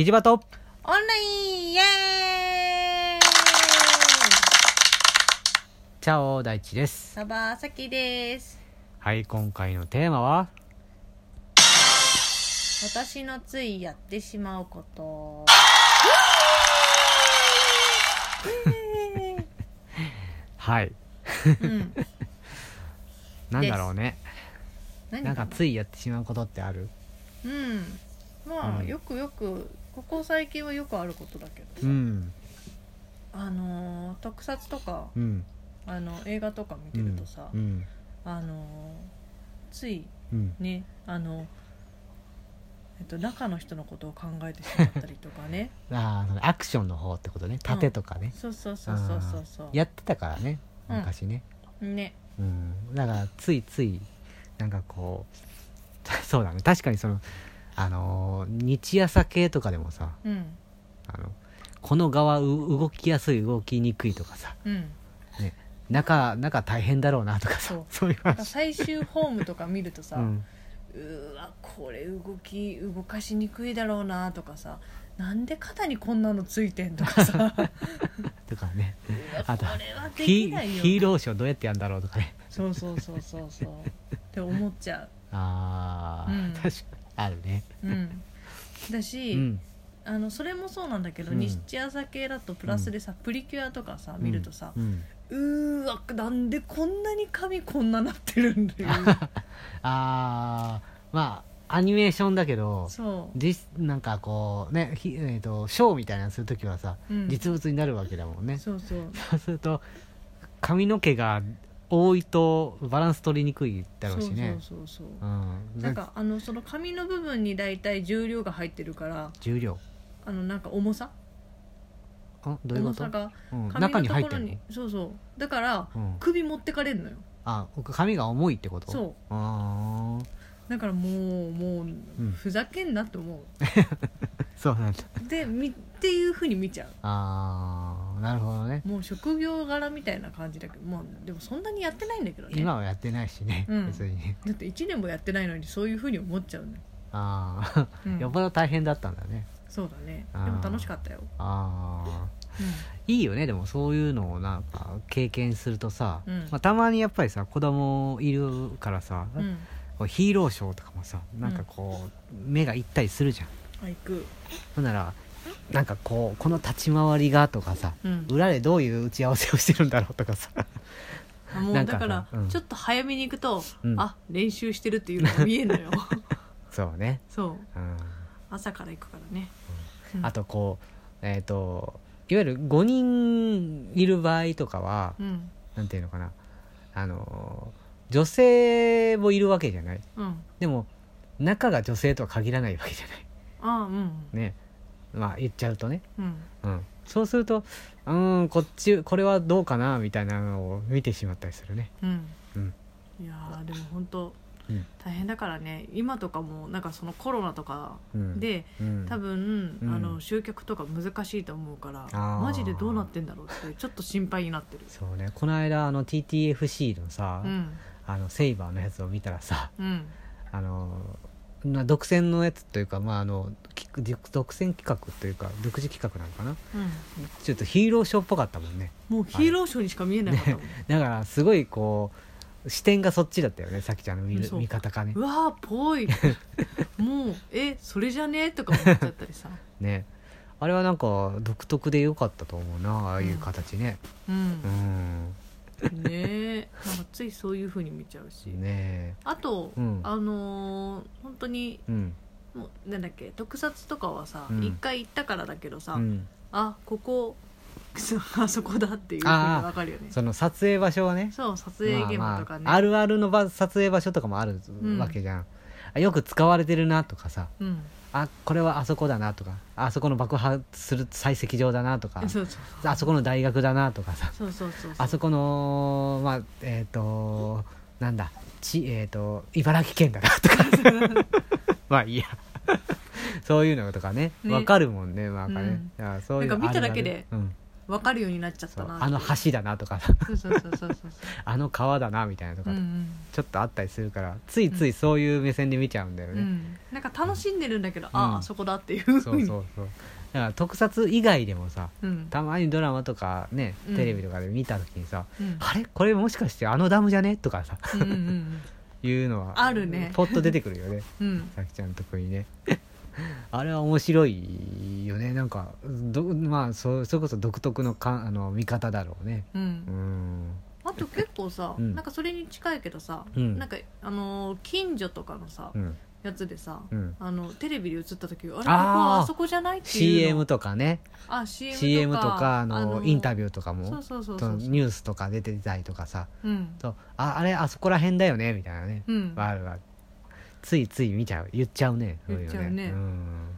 キジバト。オンラインイエーイ。チャオ大地です。サバサキです。はい今回のテーマは？私のついやってしまうこと。はい。うん。なんだろうね。何なんかついやってしまうことってある？うん。まあ、うん。よくよくここ最近はよくあることだけどさ、うん。あのー特撮とかうん。あの映画とか見てるとさ、うん。あのーついうん。ねあのえっと中の人のことを考えてしまったりとかね。ああそのアクションの方ってことね。盾とかね、そうそうそうそうそうそう。やってたからね。うん。昔ねね。うん、だからついついなんかこう そうだね。確かにそのあのー日朝系とかでもさうん。あのこの側う動きやすい動きにくいとかさうん。中中大変だろうなとかさそう。いう最終ホームとか見るとさ、ううん。ーわこれ動き動かしにくいだろうなとかさなんで肩にこんなのついてんとかさ。とかね。あとヒーローショーどうやってやるんだろうとかね。そうそうそうそうそう。って思っちゃあー、うん。確かにあるね。ううん。だし、うん。あのそれもそうなんだけど、うん。日朝系だとプラスでさ、プリキュアとかさ見るとさう、ん。うーわなんでこんなに髪こんななってるんだよ。あーまあアニメーションだけどそ実なんかこうねひ、えー、とショーみたいなのするときはさ、う、うん、実物になるわけだもんね。そうそう。そうすると髪の毛が多いとバランス取りにくいだろうしね。そうそうそうそう。うん。なんかあのその紙の部分に大体重量が入ってるから重量。あのなんか重さ？あどういうこと？重さ、がうん、紙中のところに入ってるそうそう。だからうん、首持ってかれるのよ。あ髪が重いってこと？そう。あー。だからもうもう、ん。ふざけんなって思 そうなんだ。うでみっていうふうに見ちゃあーなるほどね。うもう職業柄みたいな感じだけどもうでもそんなにやってないんだけどね。今はやってないしね、うん。別に。ねだって1年もやってないのにそういうふうに思っちゃうの。よ、ああ、うん。よっぽど大変だったんだね。そうだね。でも楽しかったよ、ああういいよねでもそういうのをなんか経験するとさ、うん。まあ、たまにやっぱりさ子供いるからさ、ん、うん、こうヒーローショーとかもさなんかこう、目がいったりするじゃん。あ行く。ほんならなんかこうこの立ち回りがとかさうん。裏でどういう打ち合わせをしてるんだろうとかさ。あもうだから、うん。ちょっと早めに行くと、うん。あ練習してるっていうのが見えんのよ。そうね、そう。うん、朝から行くからね、うん。あとこうえっ、といわゆる5人いる場合とかはうん。なんていうのかな。あの女性もいるわけじゃない。うん。でも中が女性とは限らないわけじゃない。あうん。ねまあ言っちゃうとね、うん。うん、そうするとうーんこっちこれはどうかなみたいなのを見てしまったりするね。うん、うん。いやーでも本当うん。大変だからね。今とかもなんかそのコロナとかうん。で、うん。多分、うん。あの集客とか難しいと思うからマジでどうなってんだろうってちょっと心配になってる。そうね。この間あの TTFC のさ、うん。あのセイバーのやつを見たらさうん。あのな独占のやつというかまああのき独占企画というか独自企画なのかな？うちょっとヒーローショーっぽかったもんね。んもうヒーローショーにしか見えなかったもん、だからすごいこう視点がそっちだったよねさきちゃんの見見方がね。うわーぽい。もうえそれじゃねとか思っちゃったりさ。ね。あれはなんか独特で良かったと思うなああいう形ね。ううん。ん、ねえ。なんかついそういうふうに見ちゃうし、ねあと、うん。あのー本当にえうん。もうなんだっけ特撮とかはさうん。一、回行ったからだけどさ、うん。あここ あそこだっていうふうに分かるよね。その撮影場所はね。そう撮影現場とかね、まあまあ、あるあるの場撮影場所とかもあるんわけじゃん、あよく使われてるなとかさ。うんあこれはあそこだなとかあそこの爆破する採石場だなとかあそこの大学だなとかさそうそうそうそう。あそこのまあえっ、となんだちえっ、と茨城県だなとか。まあいいや。そういうのとかね。ね。わかるもんねなんかね、うん。そういうのなんか見ただけでうん分かるようになっちゃったなあの橋だなとか。あの川だなみたいなとか、うんうん。ちょっとあったりするからついついそういう目線で見ちゃうんだよね、うん、なんか楽しんでるんだけど、あうん。あそこだっていうふそうそうそう。だから特撮以外でもさうん。たまにドラマとかねうん。テレビとかで見た時にさ、うん。あれ？これもしかしてあのダムじゃね？とかさうんうんうん。いうのはあるね。ポッと出てくるよね。うん。さきちゃんのとこにね。あれは面白いよね。なんかどまあそそれこそ独特のかあの見方だろうね。うん。うん。あと結構さ、うん。なんかそれに近いけどさ、うん。なんかあのー近所とかのさ、うん。やつでさ、うん。あのテレビで映った時あれここあそこじゃないっていうの。CM とかね。あ CM とか CM とかあのインタビュューとかもニュースとか出てたりとかさ。うん。とああれあそこら辺だよねみたいなね。うん。あるあるついつい見ちゃう。言っちゃうね。言っちゃうね。そうん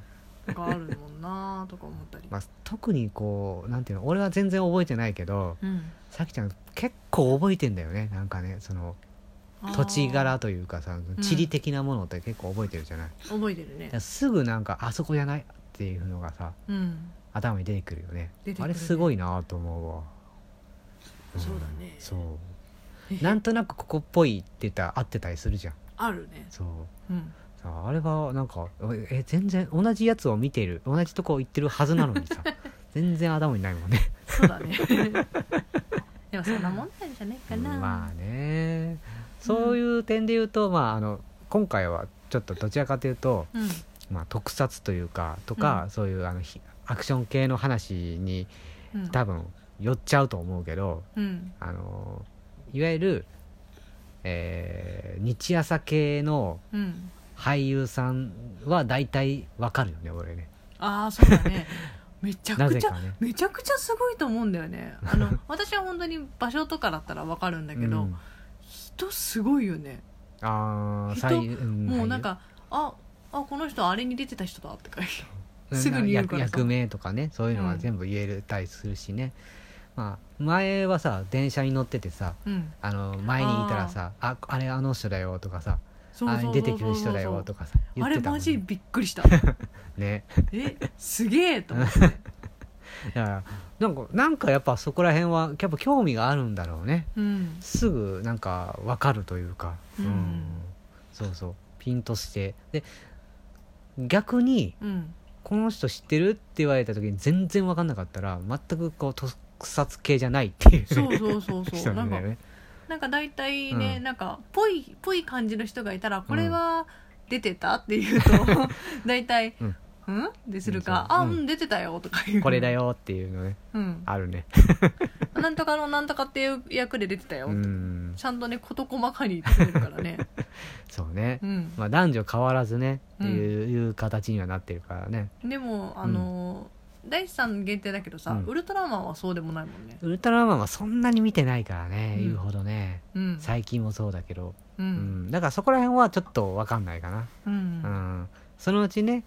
があるもんなとか思ったり、まあ、特にこうなんていうの俺は全然覚えてないけどうん。さきちゃん結構覚えてんだよね。なんかねその土地柄というかさ地理的なものって結構覚えてるじゃない、あー覚えてるね。すぐなんかあそこじゃないっていうのがさうん。頭に出てくるよね。ね。あれすごいなと思うわ、ん。そうだね。そう。なんとなくここっぽいって言ったら合ってたりするじゃん。あるね。そう。うんさああれはなんかえ全然同じやつを見てる同じとこ行ってるはずなのにさ 全然頭にないもんね。そうだね。でもそんなもんなんじゃないかな。まあね。そういう点で言うと、まああの今回はちょっとどちらかというと、うん。まあ、特撮というかとか、うん。そういうあのひアクション系の話にうん。多分寄っちゃうと思うけど、うん。あのいわゆる、えー日朝系のうん俳優さんは大体わかるよね俺ね。ああそうだね。めちゃくちゃ、ね。めちゃくちゃすごいと思うんだよね。あの 私は本当に場所とかだったらわかるんだけど、うん。人すごいよね。人あー俳優。んもうなんかああこの人あれに出てた人だって書いて俳優すぐに言うからさ役役名とかねそういうのは全部言えたりするしね、まあ前はさ電車に乗っててさうん。あの前にいたらさ「ああれあの人だよ」とかさそうあそうそうそう。出てくる人だよとかさ言あれってたもん、ね、マジびっくりした。ね。えすげえと思って。だからなんかなんかやっぱそこら辺はやっぱ興味があるんだろうね。うん。すぐなんか分かるというか、うん。そうそう。ピンとして。で逆にうん。この人知ってるって言われた時に全然分かんなかったら全くこう特撮系じゃないっていうそうそうそうそう。人なかなんんだよねなんか大体ね、うん。なんかぽいぽい感じの人がいたらこれは出てたって言うと 大体うん「うん?」でするか「うん。そううん。あうん出てたよ」とか言う。これだよっていうのね。うん。あるね。なんとかのなんとかっていう役で出てたよ、うん。ちゃんとね事細かに言ってるからね。そうね、うん。まあ、男女変わらずねっていう形にはなってるからね。でもあのー大地さん限定だけどさ、うん。ウルトラマンはそうでもないもんね。ウルトラマンはそんなに見てないからね、うん。言うほどね。うん。最近もそうだけど、ううん。んだからそこら辺はちょっと分かんないかな、うん。うん。そのうちね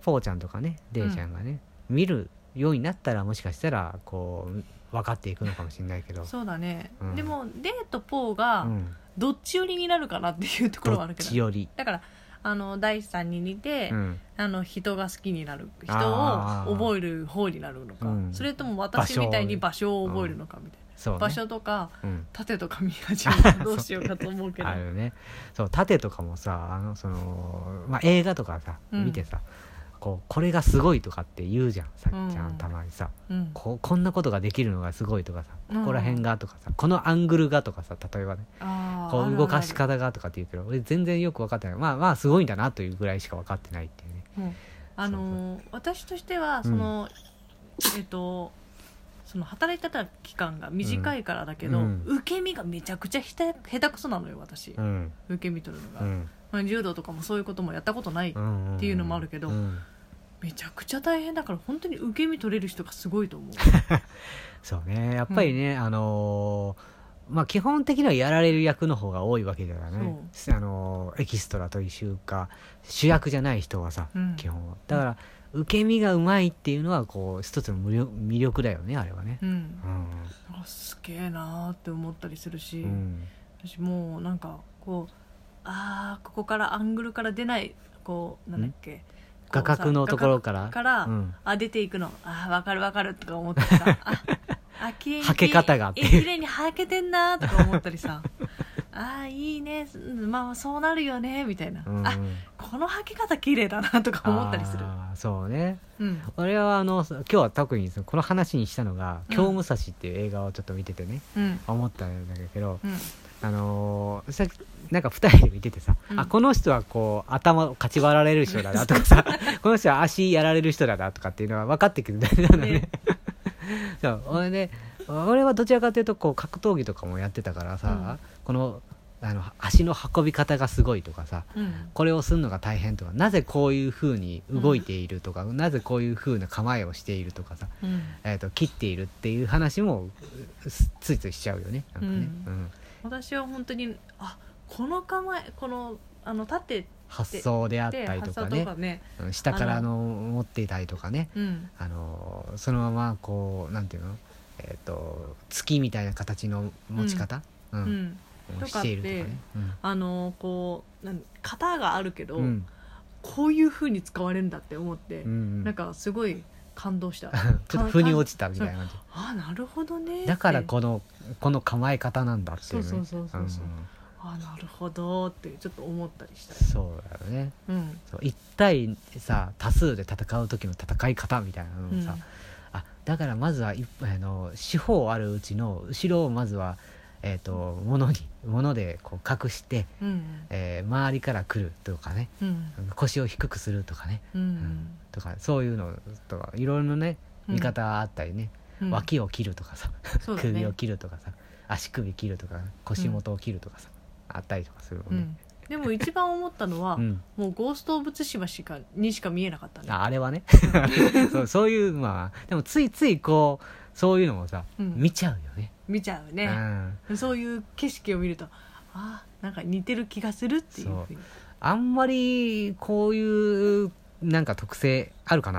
フォーちゃんとかねデイちゃんがね、見るようになったらもしかしたらこう分かっていくのかもしれないけど。そうだね、うん。でもデーとポーがうん、どっち寄りになるかなっていうところはあどっるけど。ちより、だからあの大地さんに似て、うん、あの人が好きになる人を覚える方になるのか、うん。それとも私みたいに場所を覚えるのかみたいそう、ね、な、場所とかうん。縦とか見始めたらどうしようかと思うけど。あるね。そう盾とかもさあのその、まあ、映画とかさうん。見てさ、こうこれがすごいとかって言うじゃんさっちゃうん。んたまにさ、うん。こうこんなことができるのがすごいとかさうん。ここら辺がとかさこのアングルがとかさ例えばね。こう動かし方がとかって言うけど俺全然よく分かってない。まあまあすごいんだなというぐらいしか分かってないっていうね。あのー私としてはその、えっとその働いてた期間が短いからだけど、うん。受け身がめちゃくちゃひた下手くそなのよ私、うん。受け身取るのが、うん。まあ、柔道とかもそういうこともやったことない、うんっていうのもあるけどうんめちゃくちゃ大変だから本当に受け身取れる人がすごいと思う。そうね。やっぱりね、あのーまあ基本的にはやられる役の方が多いわけだからね、あのーエキストラというか主役じゃない人はさ、うん。基本は。だから受け身がうまいっていうのはこう一つの魅力だよねあれはね。うん。うん。すげえなーって思ったりするし、うん。私もうなんかこうあーここからアングルから出ないこうなんだっけ画角のところから。から、うん。あ出ていくの。あ分かる分かるとか思ってさ。ああ綺麗にはけ方が。え綺麗にはけてんなとか思ったりさ。あいいね。うんまあそうなるよねみたいな、うん。あこのはけ方綺麗だなとか思ったりする。そうね。うん。俺はあの今日は特にそのこの話にしたのが「うん。京武蔵」っていう映画をちょっと見ててね、うん。思ったんだけど、うん。あのーさなんか2人で見ててさ、うん。あこの人はこう頭をかち割られる人だなとかさ この人は足やられる人だなとかっていうのは分かってくるんだよね。ね。そう。俺ね俺はどちらかというとこう格闘技とかもやってたからさ、このあの足の運び方がすごいとかさうん。これをするのが大変とかなぜこういうふうに動いているとか、なぜこういうふうな構えをしているとかさ、うん。えー、と切っているっていう話もすついついしちゃうよね。なんかね、うん。うん。私は本当にあこの構えこのあの立って発想であっでたりとかね。ね。うん下からの持っていたりとかね。うん。あのそのままこうなんていうの、えー、と月みたいな形の持ち方、うん。うん。をしているとかね。あのこうなん型があるけど、うん。うんこういう風に使われるんだって思って、うんうん。なんかすごい感動した。ちょっと腑に落ちたみたいな感じ。あなるほどねだからってこのこの構え方なんだっていうね。そうそうそうそうそうんあなるほどってちょっと思ったりしたり。そうだよね。うん。そう一対さ多数で戦う時の戦い方みたいなのをさ、あだからまずはいあの四方あるうちの後ろをまずは、えー、と物に物でこう隠して、うんえー周りから来るとかね。うん。腰を低くするとかね。うんん。とかそういうのとかいろいろなねうん。見方あったりね、うん。脇を切るとかさ、首を切るとかさ足首切るとか腰元を切るとかさ、あったりとかするもんね、うん。でも一番思ったのは、うん。もうゴースト・オブ・ツシマしかにしか見えなかったねああれはね。そうそういうまあでもついついこうそういうのもさ、うん。見ちゃうよね、見ちゃうね、うん、そういう景色を見るとあなんか似てる気がするっていうふうに。あんまりこういうなんか特性あるかな